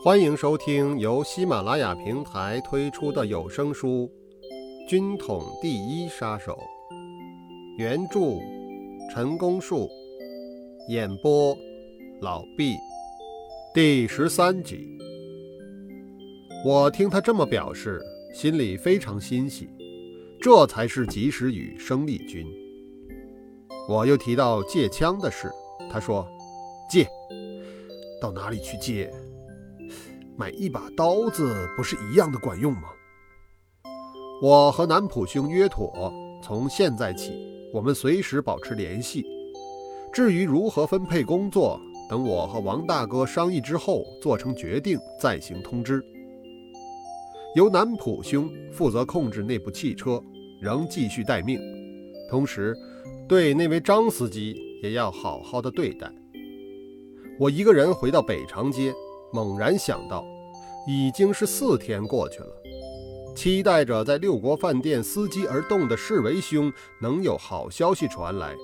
欢迎收听由喜马拉雅平台推出的有声书《军统第一杀手》，原著陈功树，演播老毕，第十三集。我听他这么表示，心里非常欣喜，这才是及时雨生力军。我又提到借枪的事，他说：“借，到哪里去借？”买一把刀子不是一样的管用吗？我和南浦兄约妥，从现在起，我们随时保持联系。至于如何分配工作，等我和王大哥商议之后做成决定再行通知。由南浦兄负责控制那部汽车，仍继续待命，同时对那位张司机也要好好的对待。我一个人回到北长街。猛然想到，已经是四天过去了，期待着在六国饭店伺机而动的世为兄能有好消息传来。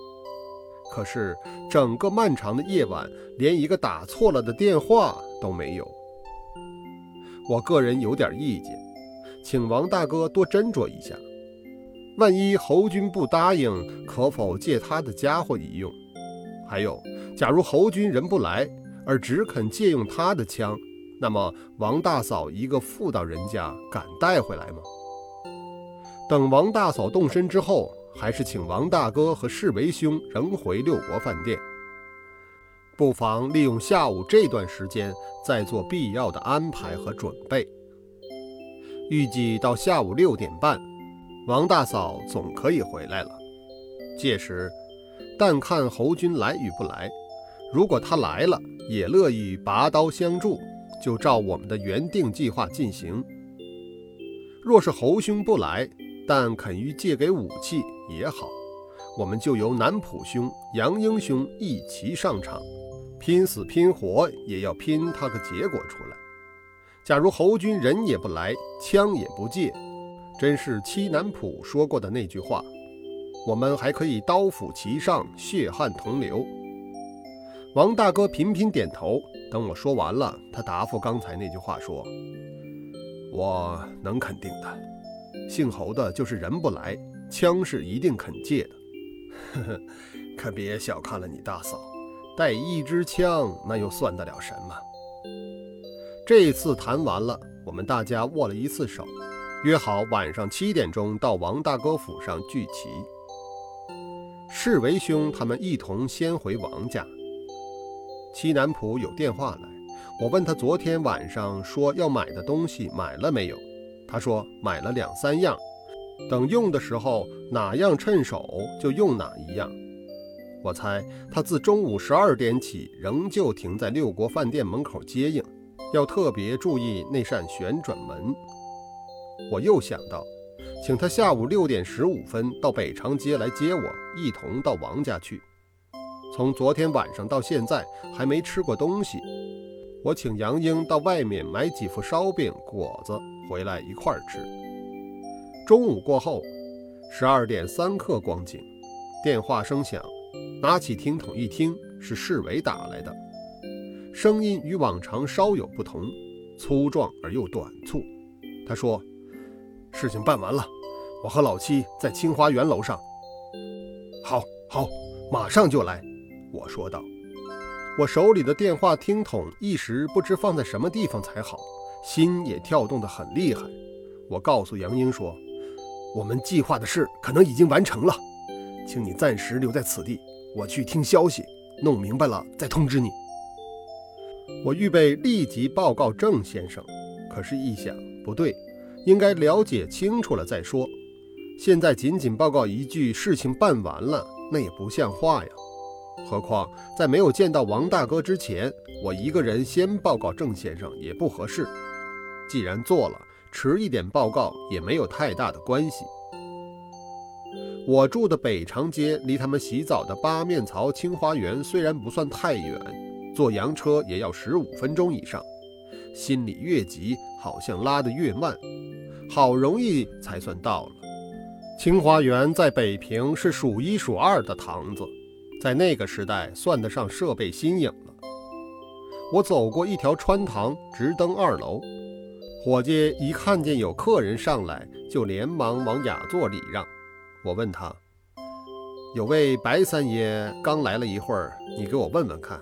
可是整个漫长的夜晚，连一个打错了的电话都没有。我个人有点意见，请王大哥多斟酌一下。万一侯军不答应，可否借他的家伙一用？还有，假如侯军人不来？而只肯借用他的枪，那么王大嫂一个妇道人家敢带回来吗？等王大嫂动身之后，还是请王大哥和世为兄仍回六国饭店，不妨利用下午这段时间再做必要的安排和准备。预计到下午六点半，王大嫂总可以回来了。届时，但看侯军来与不来。如果他来了，也乐意拔刀相助，就照我们的原定计划进行。若是侯兄不来，但肯于借给武器也好，我们就由南浦兄、杨英兄一齐上场，拼死拼活也要拼他个结果出来。假如侯军人也不来，枪也不借，真是七南浦说过的那句话，我们还可以刀斧齐上，血汗同流。王大哥频频点头。等我说完了，他答复刚才那句话说：“我能肯定的，姓侯的就是人不来，枪是一定肯借的。呵呵，可别小看了你大嫂，带一支枪，那又算得了什么？”这次谈完了，我们大家握了一次手，约好晚上七点钟到王大哥府上聚齐。世为兄他们一同先回王家。西南浦有电话来，我问他昨天晚上说要买的东西买了没有？他说买了两三样，等用的时候哪样趁手就用哪一样。我猜他自中午十二点起仍旧停在六国饭店门口接应，要特别注意那扇旋转门。我又想到，请他下午六点十五分到北长街来接我，一同到王家去。从昨天晚上到现在还没吃过东西，我请杨英到外面买几副烧饼果子回来一块儿吃。中午过后，十二点三刻光景，电话声响，拿起听筒一听，是市委打来的，声音与往常稍有不同，粗壮而又短促。他说：“事情办完了，我和老七在清华园楼上。好，好，马上就来。”我说道：“我手里的电话听筒一时不知放在什么地方才好，心也跳动得很厉害。”我告诉杨英说：“我们计划的事可能已经完成了，请你暂时留在此地，我去听消息，弄明白了再通知你。”我预备立即报告郑先生，可是，一想不对，应该了解清楚了再说。现在仅仅报告一句“事情办完了”，那也不像话呀。何况在没有见到王大哥之前，我一个人先报告郑先生也不合适。既然做了，迟一点报告也没有太大的关系。我住的北长街离他们洗澡的八面槽清华园虽然不算太远，坐洋车也要十五分钟以上。心里越急，好像拉得越慢。好容易才算到了。清华园在北平是数一数二的堂子。在那个时代，算得上设备新颖了。我走过一条穿堂，直登二楼。伙计一看见有客人上来，就连忙往雅座礼让。我问他：“有位白三爷刚来了一会儿，你给我问问看。”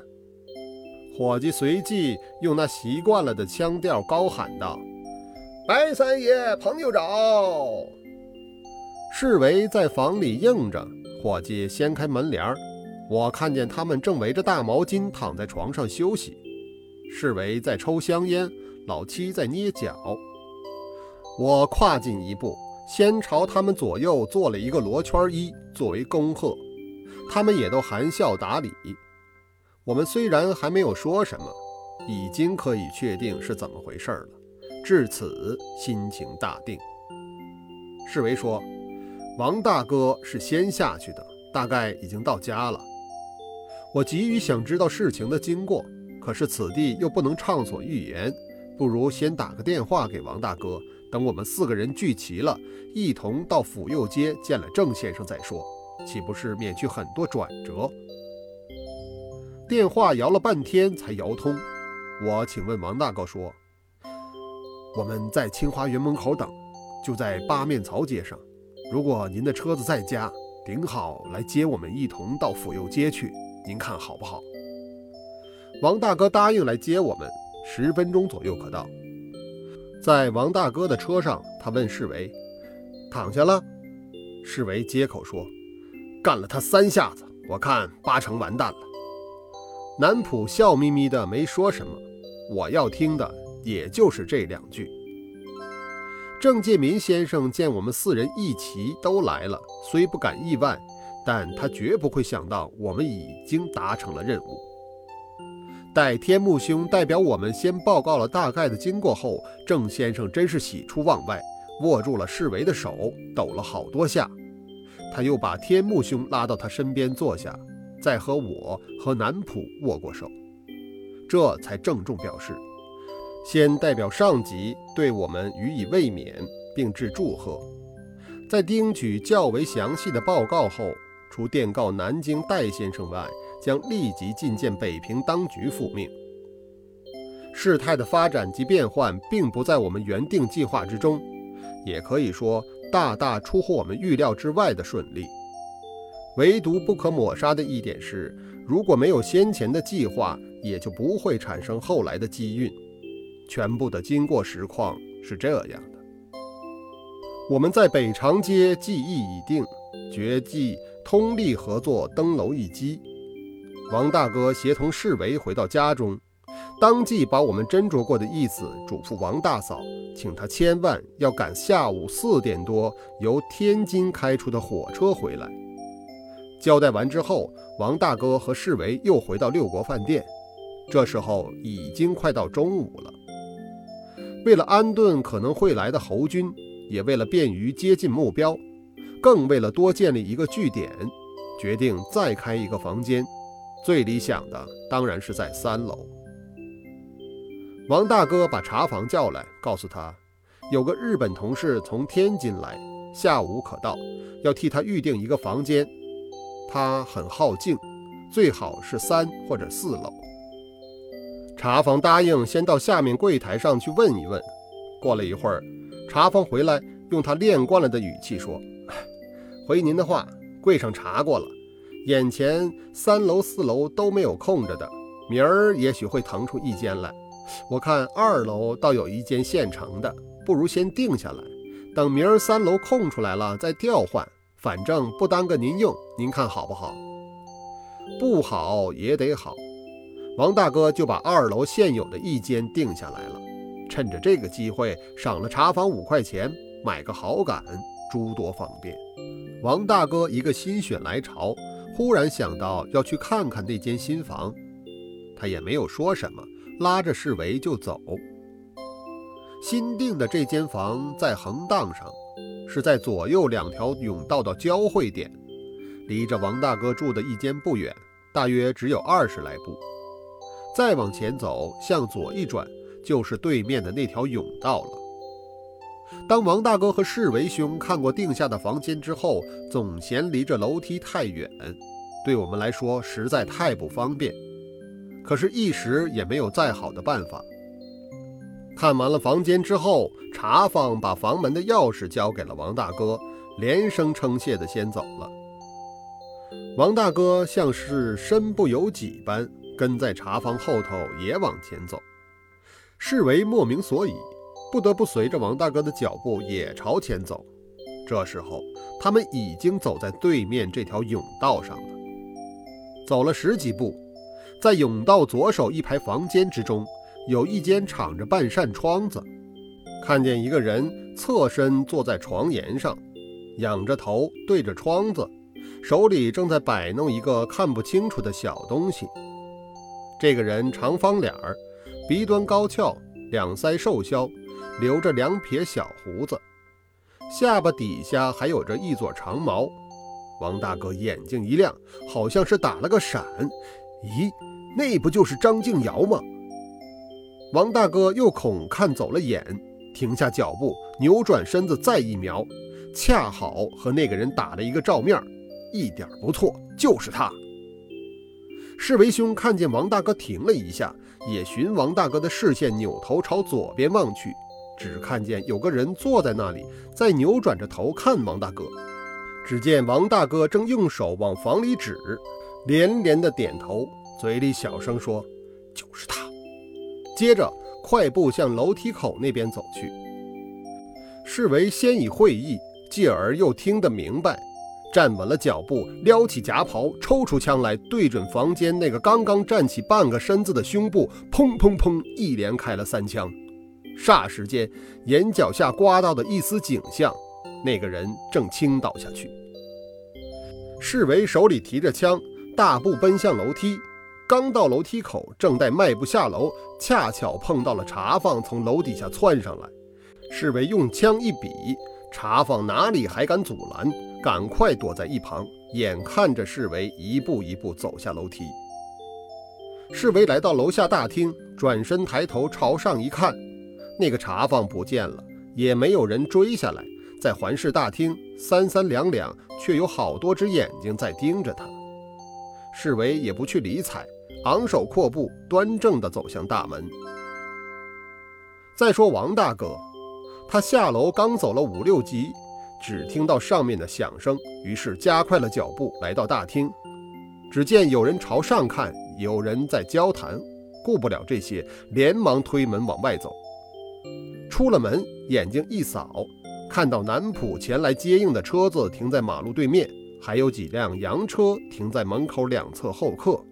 伙计随即用那习惯了的腔调高喊道：“白三爷，朋友找！”侍卫在房里应着。伙计掀开门帘儿我看见他们正围着大毛巾躺在床上休息。侍卫在抽香烟。老七在捏脚，我跨进一步，先朝他们左右做了一个罗圈揖，作为恭贺。他们也都含笑打礼。我们虽然还没有说什么，已经可以确定是怎么回事了。至此，心情大定。侍卫说：“王大哥是先下去的，大概已经到家了。”我急于想知道事情的经过，可是此地又不能畅所欲言。不如先打个电话给王大哥，等我们四个人聚齐了，一同到府右街见了郑先生再说，岂不是免去很多转折？电话摇了半天才摇通。我请问王大哥说：“我们在清华园门口等，就在八面槽街上。如果您的车子在家，顶好来接我们一同到府右街去，您看好不好？”王大哥答应来接我们。十分钟左右可到。在王大哥的车上，他问侍卫：“躺下了？”侍卫接口说：“干了他三下子，我看八成完蛋了。”南浦笑眯眯的没说什么。我要听的也就是这两句。郑介民先生见我们四人一齐都来了，虽不感意外，但他绝不会想到我们已经达成了任务。待天目兄代表我们先报告了大概的经过后，郑先生真是喜出望外，握住了侍卫的手，抖了好多下。他又把天目兄拉到他身边坐下，再和我和南浦握过手，这才郑重表示，先代表上级对我们予以慰勉，并致祝贺。在听取较为详细的报告后，除电告南京戴先生外。将立即觐见北平当局复命。事态的发展及变幻，并不在我们原定计划之中，也可以说大大出乎我们预料之外的顺利。唯独不可抹杀的一点是，如果没有先前的计划，也就不会产生后来的机运。全部的经过实况是这样的：我们在北长街计议已定，决计通力合作登楼一击。王大哥协同侍卫回到家中，当即把我们斟酌过的意思嘱咐王大嫂，请她千万要赶下午四点多由天津开出的火车回来。交代完之后，王大哥和侍卫又回到六国饭店。这时候已经快到中午了。为了安顿可能会来的侯军，也为了便于接近目标，更为了多建立一个据点，决定再开一个房间。最理想的当然是在三楼。王大哥把茶房叫来，告诉他，有个日本同事从天津来，下午可到，要替他预定一个房间。他很好静，最好是三或者四楼。茶房答应先到下面柜台上去问一问。过了一会儿，茶房回来，用他练惯了的语气说：“回您的话，柜上查过了。”眼前三楼四楼都没有空着的，明儿也许会腾出一间来。我看二楼倒有一间现成的，不如先定下来，等明儿三楼空出来了再调换，反正不耽搁您用。您看好不好？不好也得好。王大哥就把二楼现有的一间定下来了，趁着这个机会赏了茶房五块钱，买个好感，诸多方便。王大哥一个心血来潮。忽然想到要去看看那间新房，他也没有说什么，拉着侍卫就走。新订的这间房在横档上，是在左右两条甬道的交汇点，离着王大哥住的一间不远，大约只有二十来步。再往前走，向左一转，就是对面的那条甬道了。当王大哥和世维兄看过定下的房间之后，总嫌离着楼梯太远，对我们来说实在太不方便。可是，一时也没有再好的办法。看完了房间之后，茶房把房门的钥匙交给了王大哥，连声称谢的先走了。王大哥像是身不由己般跟在茶房后头也往前走，视为莫名所以，不得不随着王大哥的脚步也朝前走。这时候，他们已经走在对面这条甬道上了。走了十几步，在甬道左手一排房间之中。有一间敞着半扇窗子，看见一个人侧身坐在床沿上，仰着头对着窗子，手里正在摆弄一个看不清楚的小东西。这个人长方脸儿，鼻端高翘，两腮瘦削，留着两撇小胡子，下巴底下还有着一撮长毛。王大哥眼睛一亮，好像是打了个闪，咦，那不就是张静瑶吗？王大哥又恐看走了眼，停下脚步，扭转身子再一瞄，恰好和那个人打了一个照面，一点不错，就是他。世为兄看见王大哥停了一下，也循王大哥的视线扭头朝左边望去，只看见有个人坐在那里，在扭转着头看王大哥。只见王大哥正用手往房里指，连连的点头，嘴里小声说：“就是他。”接着快步向楼梯口那边走去。侍卫先已会意，继而又听得明白，站稳了脚步，撩起夹袍，抽出枪来，对准房间那个刚刚站起半个身子的胸部，砰砰砰，一连开了三枪。霎时间，眼角下刮到的一丝景象，那个人正倾倒下去。侍卫手里提着枪，大步奔向楼梯。刚到楼梯口，正待迈步下楼，恰巧碰到了茶房从楼底下窜上来。侍卫用枪一比，茶房哪里还敢阻拦，赶快躲在一旁，眼看着侍卫一步一步走下楼梯。侍卫来到楼下大厅，转身抬头朝上一看，那个茶房不见了，也没有人追下来。在环视大厅，三三两两，却有好多只眼睛在盯着他。侍卫也不去理睬。昂首阔步，端正地走向大门。再说王大哥，他下楼刚走了五六级，只听到上面的响声，于是加快了脚步来到大厅。只见有人朝上看，有人在交谈，顾不了这些，连忙推门往外走。出了门，眼睛一扫，看到南浦前来接应的车子停在马路对面，还有几辆洋车停在门口两侧候客。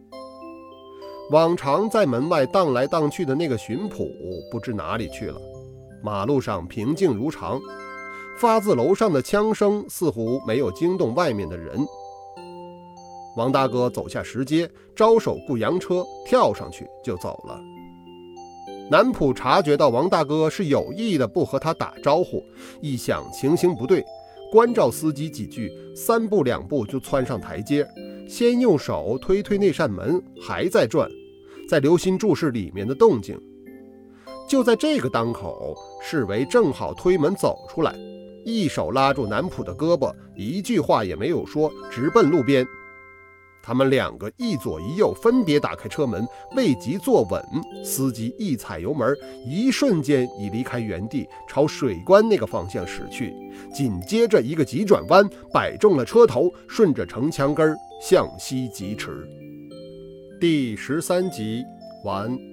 往常在门外荡来荡去的那个巡捕不知哪里去了。马路上平静如常，发自楼上的枪声似乎没有惊动外面的人。王大哥走下石阶，招手雇洋车，跳上去就走了。南浦察觉到王大哥是有意的不和他打招呼，一想情形不对，关照司机几句，三步两步就窜上台阶，先用手推推那扇门，还在转。在留心注视里面的动静，就在这个当口，侍卫正好推门走出来，一手拉住南浦的胳膊，一句话也没有说，直奔路边。他们两个一左一右分别打开车门，未及坐稳，司机一踩油门，一瞬间已离开原地，朝水关那个方向驶去。紧接着一个急转弯，摆中了车头，顺着城墙根向西疾驰。第十三集完。